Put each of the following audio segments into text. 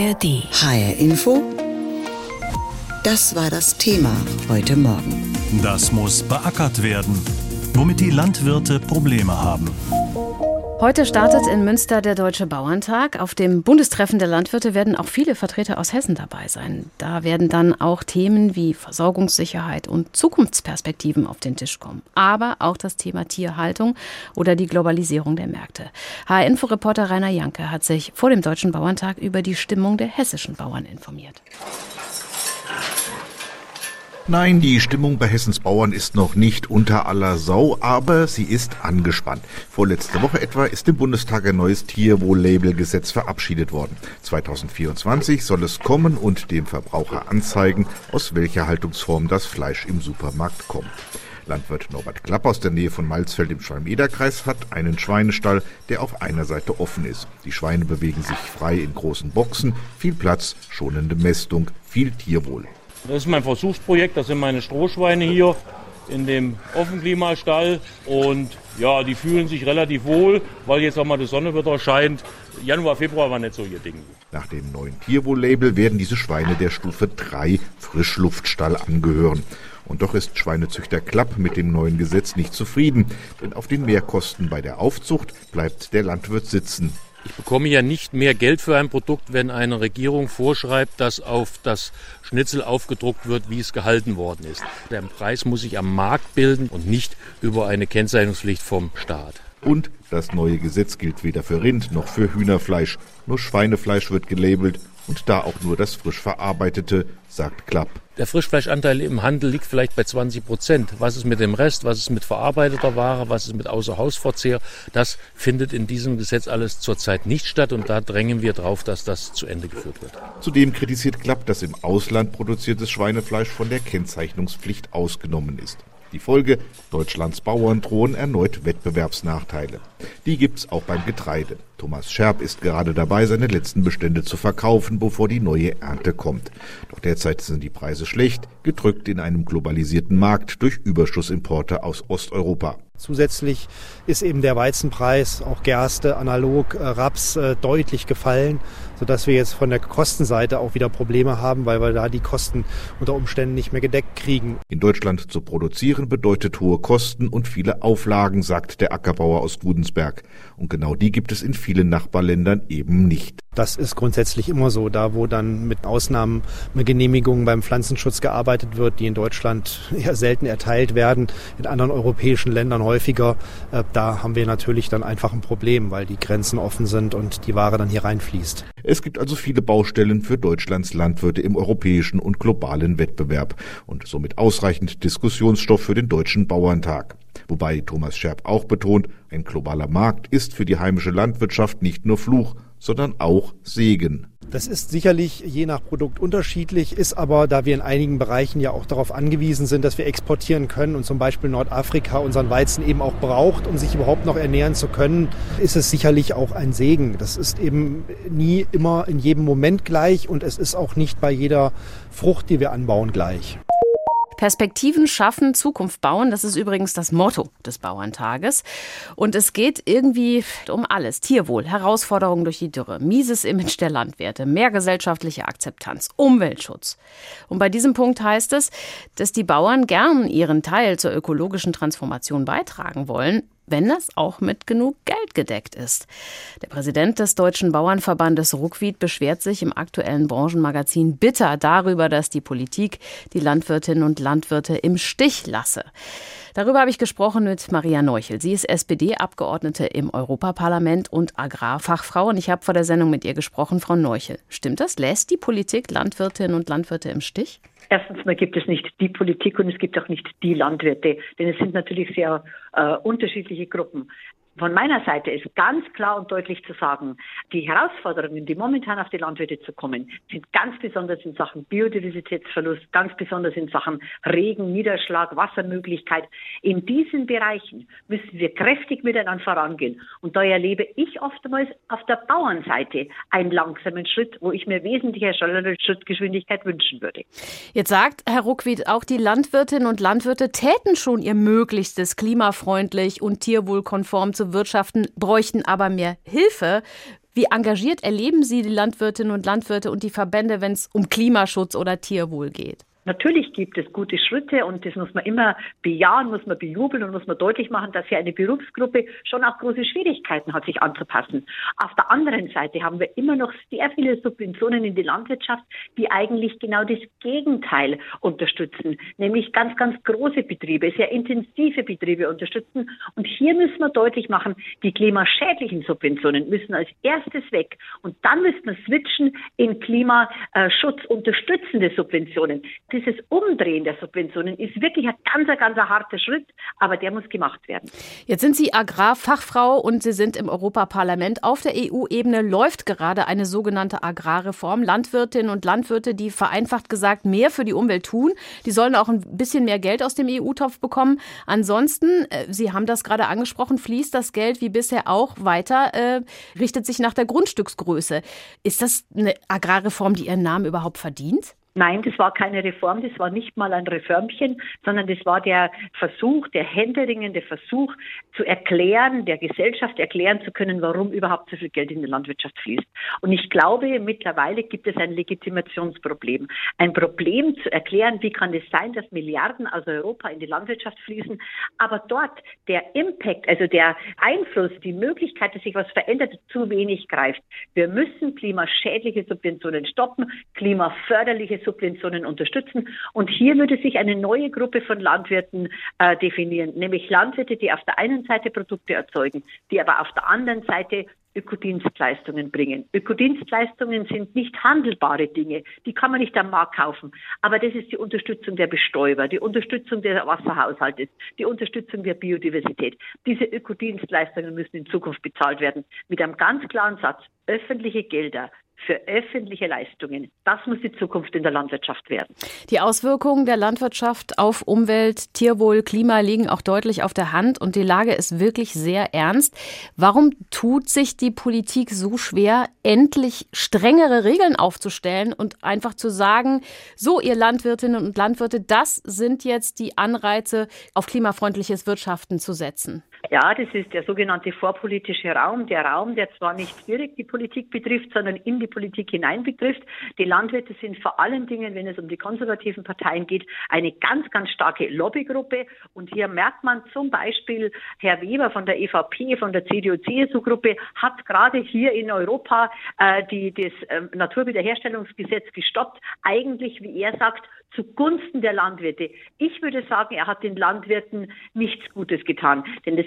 ARD. HR Info. Das war das Thema heute Morgen. Das muss beackert werden, womit die Landwirte Probleme haben. Heute startet in Münster der Deutsche Bauerntag. Auf dem Bundestreffen der Landwirte werden auch viele Vertreter aus Hessen dabei sein. Da werden dann auch Themen wie Versorgungssicherheit und Zukunftsperspektiven auf den Tisch kommen. Aber auch das Thema Tierhaltung oder die Globalisierung der Märkte. HR-Info-Reporter Rainer Janke hat sich vor dem Deutschen Bauerntag über die Stimmung der hessischen Bauern informiert. Nein, die Stimmung bei Hessens Bauern ist noch nicht unter aller Sau, aber sie ist angespannt. Vorletzte Woche etwa ist im Bundestag ein neues Tierwohl-Label-Gesetz verabschiedet worden. 2024 soll es kommen und dem Verbraucher anzeigen, aus welcher Haltungsform das Fleisch im Supermarkt kommt. Landwirt Norbert Klapp aus der Nähe von Malzfeld im Schwalm-Eder-Kreis hat einen Schweinestall, der auf einer Seite offen ist. Die Schweine bewegen sich frei in großen Boxen, viel Platz, schonende Mästung, viel Tierwohl. Das ist mein Versuchsprojekt, das sind meine Strohschweine hier in dem Offenklimastall und ja, die fühlen sich relativ wohl, weil jetzt auch mal die Sonne wieder scheint. Januar, Februar war nicht so ihr Ding. Nach dem neuen Tierwohl-Label werden diese Schweine der Stufe 3 Frischluftstall angehören. Und doch ist Schweinezüchter Klapp mit dem neuen Gesetz nicht zufrieden, denn auf den Mehrkosten bei der Aufzucht bleibt der Landwirt sitzen. Ich bekomme ja nicht mehr Geld für ein Produkt, wenn eine Regierung vorschreibt, dass auf das Schnitzel aufgedruckt wird, wie es gehalten worden ist. Der Preis muss sich am Markt bilden und nicht über eine Kennzeichnungspflicht vom Staat. Und das neue Gesetz gilt weder für Rind noch für Hühnerfleisch. Nur Schweinefleisch wird gelabelt und da auch nur das frisch verarbeitete, sagt Klapp. Der Frischfleischanteil im Handel liegt vielleicht bei 20 Prozent. Was ist mit dem Rest? Was ist mit verarbeiteter Ware? Was ist mit Außerhausverzehr? Das findet in diesem Gesetz alles zurzeit nicht statt und da drängen wir drauf, dass das zu Ende geführt wird. Zudem kritisiert Klapp, dass im Ausland produziertes Schweinefleisch von der Kennzeichnungspflicht ausgenommen ist. Die Folge, Deutschlands Bauern drohen erneut Wettbewerbsnachteile. Die gibt's auch beim Getreide. Thomas Scherb ist gerade dabei, seine letzten Bestände zu verkaufen, bevor die neue Ernte kommt. Doch derzeit sind die Preise schlecht, gedrückt in einem globalisierten Markt durch Überschussimporte aus Osteuropa. Zusätzlich ist eben der Weizenpreis, auch Gerste, analog, äh, Raps äh, deutlich gefallen, sodass wir jetzt von der Kostenseite auch wieder Probleme haben, weil wir da die Kosten unter Umständen nicht mehr gedeckt kriegen. In Deutschland zu produzieren bedeutet hohe Kosten und viele Auflagen, sagt der Ackerbauer aus Gudensberg. Und genau die gibt es in vielen Nachbarländern eben nicht. Das ist grundsätzlich immer so. Da, wo dann mit Ausnahmen mit Genehmigungen beim Pflanzenschutz gearbeitet wird, die in Deutschland eher selten erteilt werden, in anderen europäischen Ländern häufiger, äh, da haben wir natürlich dann einfach ein Problem, weil die Grenzen offen sind und die Ware dann hier reinfließt. Es gibt also viele Baustellen für Deutschlands Landwirte im europäischen und globalen Wettbewerb und somit ausreichend Diskussionsstoff für den deutschen Bauerntag. Wobei Thomas Scherb auch betont, ein globaler Markt ist für die heimische Landwirtschaft nicht nur Fluch, sondern auch Segen. Das ist sicherlich je nach Produkt unterschiedlich, ist aber, da wir in einigen Bereichen ja auch darauf angewiesen sind, dass wir exportieren können und zum Beispiel Nordafrika unseren Weizen eben auch braucht, um sich überhaupt noch ernähren zu können, ist es sicherlich auch ein Segen. Das ist eben nie immer in jedem Moment gleich und es ist auch nicht bei jeder Frucht, die wir anbauen, gleich. Perspektiven schaffen, Zukunft bauen. Das ist übrigens das Motto des Bauerntages. Und es geht irgendwie um alles. Tierwohl, Herausforderungen durch die Dürre, mieses Image der Landwirte, mehr gesellschaftliche Akzeptanz, Umweltschutz. Und bei diesem Punkt heißt es, dass die Bauern gern ihren Teil zur ökologischen Transformation beitragen wollen, wenn das auch mit genug Geld gedeckt ist. Der Präsident des Deutschen Bauernverbandes Ruckwied beschwert sich im aktuellen Branchenmagazin bitter darüber, dass die Politik die Landwirtinnen und Landwirte im Stich lasse. Darüber habe ich gesprochen mit Maria Neuchel. Sie ist SPD-Abgeordnete im Europaparlament und Agrarfachfrau. Und ich habe vor der Sendung mit ihr gesprochen, Frau Neuchel. Stimmt das? Lässt die Politik Landwirtinnen und Landwirte im Stich? Erstens mal gibt es nicht die Politik und es gibt auch nicht die Landwirte, denn es sind natürlich sehr äh, unterschiedliche Gruppen. Von meiner Seite ist ganz klar und deutlich zu sagen, die Herausforderungen, die momentan auf die Landwirte zu kommen, sind ganz besonders in Sachen Biodiversitätsverlust, ganz besonders in Sachen Regen, Niederschlag, Wassermöglichkeit. In diesen Bereichen müssen wir kräftig miteinander vorangehen. Und da erlebe ich oftmals auf der Bauernseite einen langsamen Schritt, wo ich mir wesentlich schnellere Schrittgeschwindigkeit wünschen würde. Jetzt sagt Herr Ruckwied, auch die Landwirtinnen und Landwirte täten schon ihr Möglichstes, klimafreundlich und tierwohlkonform zu wirtschaften, bräuchten aber mehr Hilfe. Wie Wie engagiert erleben Sie die Landwirtinnen und Landwirte und die Verbände, wenn es um Klimaschutz oder Tierwohl geht? Natürlich gibt es gute Schritte und das muss man immer bejahen, muss man bejubeln und muss man deutlich machen, dass hier eine Berufsgruppe schon auch große Schwierigkeiten hat, sich anzupassen. Auf der anderen Seite haben wir immer noch sehr viele Subventionen in die Landwirtschaft, die eigentlich genau das Gegenteil unterstützen, nämlich ganz, ganz große Betriebe, sehr intensive Betriebe unterstützen. Und hier müssen wir deutlich machen, die klimaschädlichen Subventionen müssen als erstes weg und dann müssen wir switchen in Klimaschutz unterstützende Subventionen dieses Umdrehen der Subventionen ist wirklich ein ganz, ganz harter Schritt, aber der muss gemacht werden. Jetzt sind Sie Agrarfachfrau und Sie sind im Europaparlament. Auf der EU-Ebene läuft gerade eine sogenannte Agrarreform. Landwirtinnen und Landwirte, die vereinfacht gesagt mehr für die Umwelt tun, die sollen auch ein bisschen mehr Geld aus dem EU-Topf bekommen. Ansonsten, äh, Sie haben das gerade angesprochen, fließt das Geld wie bisher auch weiter, äh, richtet sich nach der Grundstücksgröße. Ist das eine Agrarreform, die ihren Namen überhaupt verdient? Nein, das war keine Reform, das war nicht mal ein Reformchen, sondern das war der Versuch, der händeringende Versuch zu erklären, der Gesellschaft erklären zu können, warum überhaupt so viel Geld in die Landwirtschaft fließt. Und ich glaube, mittlerweile gibt es ein Legitimationsproblem. Ein Problem zu erklären, wie kann es sein, dass Milliarden aus Europa in die Landwirtschaft fließen, aber dort der Impact, also der Einfluss, die Möglichkeit, dass sich was verändert, zu wenig greift. Wir müssen klimaschädliche Subventionen stoppen, klimaförderliche Subventionen unterstützen. Und hier würde sich eine neue Gruppe von Landwirten äh, definieren, nämlich Landwirte, die auf der einen Seite Produkte erzeugen, die aber auf der anderen Seite Ökodienstleistungen bringen. Ökodienstleistungen sind nicht handelbare Dinge, die kann man nicht am Markt kaufen. Aber das ist die Unterstützung der Bestäuber, die Unterstützung des Wasserhaushaltes, die Unterstützung der Biodiversität. Diese Ökodienstleistungen müssen in Zukunft bezahlt werden mit einem ganz klaren Satz. Öffentliche Gelder für öffentliche Leistungen. Das muss die Zukunft in der Landwirtschaft werden. Die Auswirkungen der Landwirtschaft auf Umwelt, Tierwohl, Klima liegen auch deutlich auf der Hand und die Lage ist wirklich sehr ernst. Warum tut sich die Politik so schwer, endlich strengere Regeln aufzustellen und einfach zu sagen, so ihr Landwirtinnen und Landwirte, das sind jetzt die Anreize, auf klimafreundliches Wirtschaften zu setzen? Ja, das ist der sogenannte vorpolitische Raum, der Raum, der zwar nicht direkt die Politik betrifft, sondern in die Politik hinein betrifft. Die Landwirte sind vor allen Dingen, wenn es um die konservativen Parteien geht, eine ganz, ganz starke Lobbygruppe. Und hier merkt man zum Beispiel, Herr Weber von der EVP, von der CDU-CSU-Gruppe, hat gerade hier in Europa äh, die, das äh, Naturwiederherstellungsgesetz gestoppt. Eigentlich, wie er sagt, zugunsten der Landwirte. Ich würde sagen, er hat den Landwirten nichts Gutes getan. Denn das,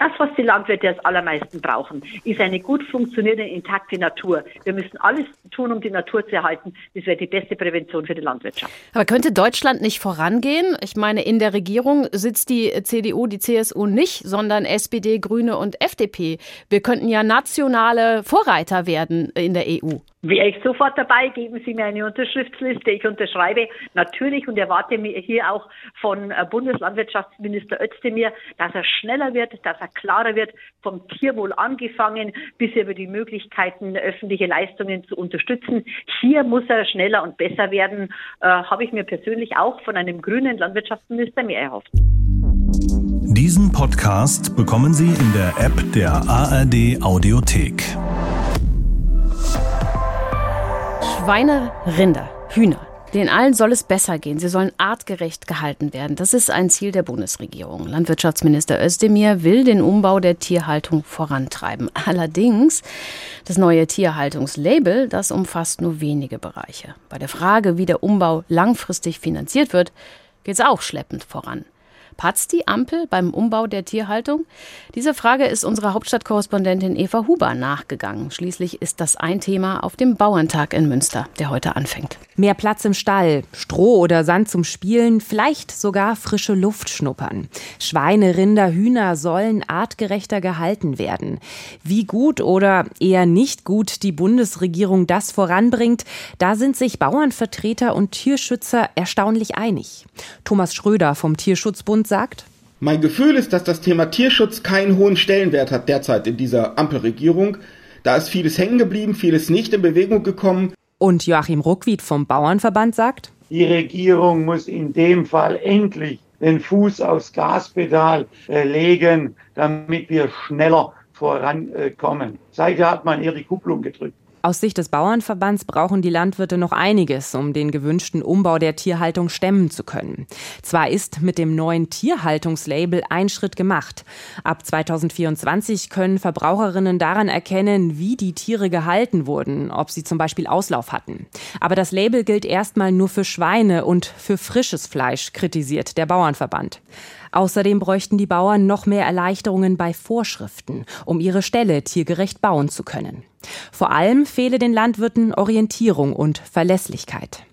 das, was die Landwirte als allermeisten brauchen, ist eine gut funktionierende, intakte Natur. Wir müssen alles tun, um die Natur zu erhalten. Das wäre die beste Prävention für die Landwirtschaft. Aber könnte Deutschland nicht vorangehen? Ich meine, in der Regierung sitzt die CDU, die CSU nicht, sondern SPD, Grüne und FDP. Wir könnten ja nationale Vorreiter werden in der EU. Wäre ich sofort dabei, geben Sie mir eine Unterschriftsliste. Ich unterschreibe natürlich und erwarte mir hier auch von äh, Bundeslandwirtschaftsminister Özdemir, dass er schneller wird, dass er klarer wird, vom Tierwohl angefangen bis über die Möglichkeiten, öffentliche Leistungen zu unterstützen. Hier muss er schneller und besser werden, äh, habe ich mir persönlich auch von einem grünen Landwirtschaftsminister mehr erhofft. Diesen Podcast bekommen Sie in der App der ARD Audiothek. Schweine, Rinder, Hühner. Den allen soll es besser gehen. Sie sollen artgerecht gehalten werden. Das ist ein Ziel der Bundesregierung. Landwirtschaftsminister Özdemir will den Umbau der Tierhaltung vorantreiben. Allerdings, das neue Tierhaltungslabel, das umfasst nur wenige Bereiche. Bei der Frage, wie der Umbau langfristig finanziert wird, geht es auch schleppend voran. Patzt die Ampel beim Umbau der Tierhaltung? Diese Frage ist unserer Hauptstadtkorrespondentin Eva Huber nachgegangen. Schließlich ist das ein Thema auf dem Bauerntag in Münster, der heute anfängt. Mehr Platz im Stall, Stroh oder Sand zum Spielen, vielleicht sogar frische Luft schnuppern. Schweine, Rinder, Hühner sollen artgerechter gehalten werden. Wie gut oder eher nicht gut die Bundesregierung das voranbringt, da sind sich Bauernvertreter und Tierschützer erstaunlich einig. Thomas Schröder vom Tierschutzbund sagt, mein Gefühl ist, dass das Thema Tierschutz keinen hohen Stellenwert hat derzeit in dieser Ampelregierung. Da ist vieles hängen geblieben, vieles nicht in Bewegung gekommen. Und Joachim Ruckwied vom Bauernverband sagt, die Regierung muss in dem Fall endlich den Fuß aufs Gaspedal äh, legen, damit wir schneller vorankommen. Seither hat man ihre Kupplung gedrückt. Aus Sicht des Bauernverbands brauchen die Landwirte noch einiges, um den gewünschten Umbau der Tierhaltung stemmen zu können. Zwar ist mit dem neuen Tierhaltungslabel ein Schritt gemacht. Ab 2024 können Verbraucherinnen daran erkennen, wie die Tiere gehalten wurden, ob sie zum Beispiel Auslauf hatten. Aber das Label gilt erstmal nur für Schweine und für frisches Fleisch, kritisiert der Bauernverband. Außerdem bräuchten die Bauern noch mehr Erleichterungen bei Vorschriften, um ihre Ställe tiergerecht bauen zu können. Vor allem fehle den Landwirten Orientierung und Verlässlichkeit.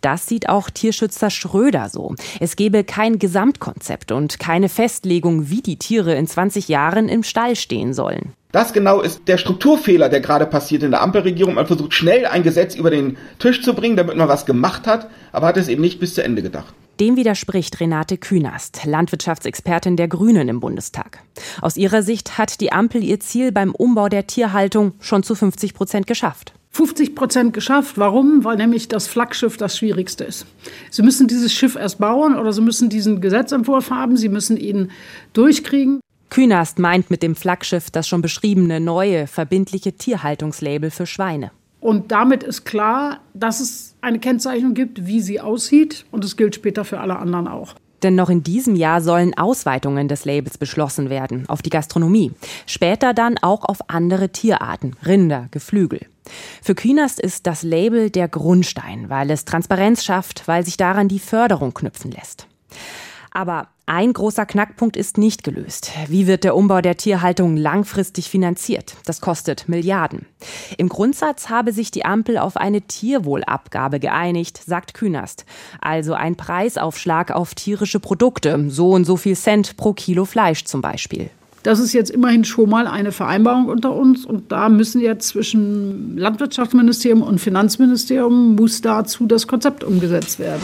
Das sieht auch Tierschützer Schröder so. Es gebe kein Gesamtkonzept und keine Festlegung, wie die Tiere in 20 Jahren im Stall stehen sollen. Das genau ist der Strukturfehler, der gerade passiert in der Ampelregierung. Man versucht schnell ein Gesetz über den Tisch zu bringen, damit man was gemacht hat, aber hat es eben nicht bis zu Ende gedacht. Dem widerspricht Renate Künast, Landwirtschaftsexpertin der Grünen im Bundestag. Aus ihrer Sicht hat die Ampel ihr Ziel beim Umbau der Tierhaltung schon zu 50 Prozent geschafft. 50 Prozent geschafft. Warum? Weil nämlich das Flaggschiff das Schwierigste ist. Sie müssen dieses Schiff erst bauen oder Sie müssen diesen Gesetzentwurf haben. Sie müssen ihn durchkriegen. Künast meint mit dem Flaggschiff das schon beschriebene neue, verbindliche Tierhaltungslabel für Schweine. Und damit ist klar, dass es eine Kennzeichnung gibt, wie sie aussieht. Und es gilt später für alle anderen auch. Denn noch in diesem Jahr sollen Ausweitungen des Labels beschlossen werden auf die Gastronomie. Später dann auch auf andere Tierarten, Rinder, Geflügel. Für Künast ist das Label der Grundstein, weil es Transparenz schafft, weil sich daran die Förderung knüpfen lässt. Aber ein großer Knackpunkt ist nicht gelöst. Wie wird der Umbau der Tierhaltung langfristig finanziert? Das kostet Milliarden. Im Grundsatz habe sich die Ampel auf eine Tierwohlabgabe geeinigt, sagt Künast. Also ein Preisaufschlag auf tierische Produkte, so und so viel Cent pro Kilo Fleisch zum Beispiel. Das ist jetzt immerhin schon mal eine Vereinbarung unter uns und da müssen jetzt zwischen Landwirtschaftsministerium und Finanzministerium muss dazu das Konzept umgesetzt werden.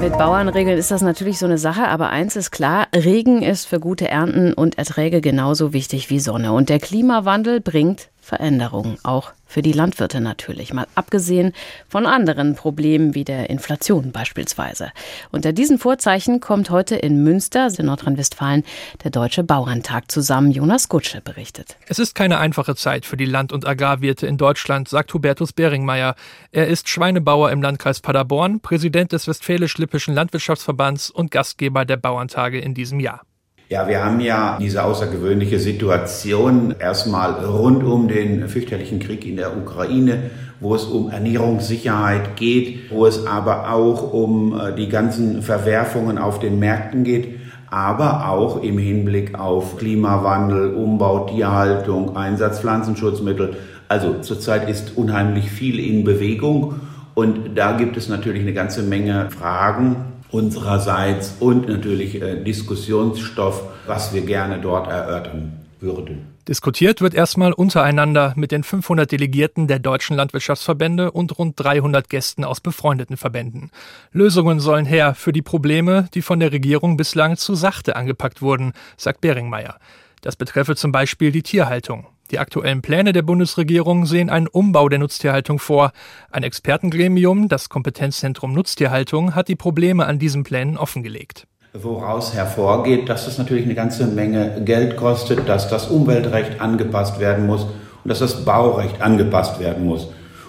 Mit Bauernregeln ist das natürlich so eine Sache, aber eins ist klar, Regen ist für gute Ernten und Erträge genauso wichtig wie Sonne. Und der Klimawandel bringt Veränderungen, auch für die Landwirte natürlich, mal abgesehen von anderen Problemen wie der Inflation beispielsweise. Unter diesen Vorzeichen kommt heute in Münster, in Nordrhein-Westfalen, der Deutsche Bauerntag zusammen. Jonas Gutsche berichtet. Es ist keine einfache Zeit für die Land- und Agrarwirte in Deutschland, sagt Hubertus Beringmeier. Er ist Schweinebauer im Landkreis Paderborn, Präsident des Westfälisch-Lippischen Landwirtschaftsverbands und Gastgeber der Bauerntage in diesem Jahr. Ja, wir haben ja diese außergewöhnliche Situation erstmal rund um den fürchterlichen Krieg in der Ukraine, wo es um Ernährungssicherheit geht, wo es aber auch um äh, die ganzen Verwerfungen auf den Märkten geht, aber auch im Hinblick auf Klimawandel, Umbau, Tierhaltung, Einsatz Pflanzenschutzmittel. Also zurzeit ist unheimlich viel in Bewegung und da gibt es natürlich eine ganze Menge Fragen, unsererseits und natürlich äh, Diskussionsstoff, was wir gerne dort erörtern würden. Diskutiert wird erstmal untereinander mit den 500 Delegierten der deutschen Landwirtschaftsverbände und rund 300 Gästen aus befreundeten Verbänden. Lösungen sollen her für die Probleme, die von der Regierung bislang zu sachte angepackt wurden, sagt Beringmeier. Das betreffe zum Beispiel die Tierhaltung. Die aktuellen Pläne der Bundesregierung sehen einen Umbau der Nutztierhaltung vor. Ein Expertengremium, das Kompetenzzentrum Nutztierhaltung, hat die Probleme an diesen Plänen offengelegt. Woraus hervorgeht, dass es natürlich eine ganze Menge Geld kostet, dass das Umweltrecht angepasst werden muss und dass das Baurecht angepasst werden muss.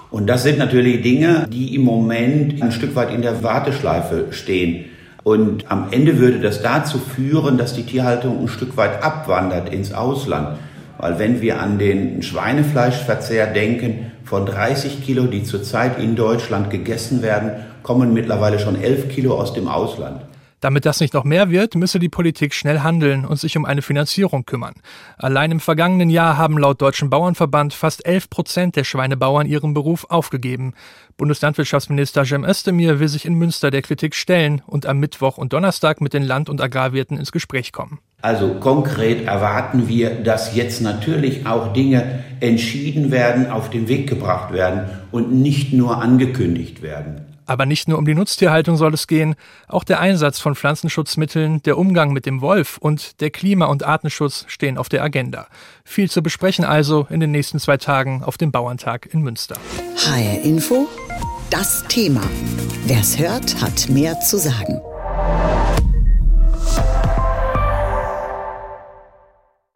Und das sind natürlich Dinge, die im Moment ein Stück weit in der Warteschleife stehen. Und am Ende würde das dazu führen, dass die Tierhaltung ein Stück weit abwandert ins Ausland. Weil wenn wir an den Schweinefleischverzehr denken, von 30 Kilo, die zurzeit in Deutschland gegessen werden, kommen mittlerweile schon 11 Kilo aus dem Ausland. Damit das nicht noch mehr wird, müsse die Politik schnell handeln und sich um eine Finanzierung kümmern. Allein im vergangenen Jahr haben laut Deutschen Bauernverband fast 11 Prozent der Schweinebauern ihren Beruf aufgegeben. Bundeslandwirtschaftsminister Cem Özdemir will sich in Münster der Kritik stellen und am Mittwoch und Donnerstag mit den Land- und Agrarwirten ins Gespräch kommen. Also konkret erwarten wir, dass jetzt natürlich auch Dinge entschieden werden, auf den Weg gebracht werden und nicht nur angekündigt werden. Aber nicht nur um die Nutztierhaltung soll es gehen, auch der Einsatz von Pflanzenschutzmitteln, der Umgang mit dem Wolf und der Klima- und Artenschutz stehen auf der Agenda. Viel zu besprechen also in den nächsten zwei Tagen auf dem Bauerntag in Münster. HR Info, das Thema. Wer es hört, hat mehr zu sagen.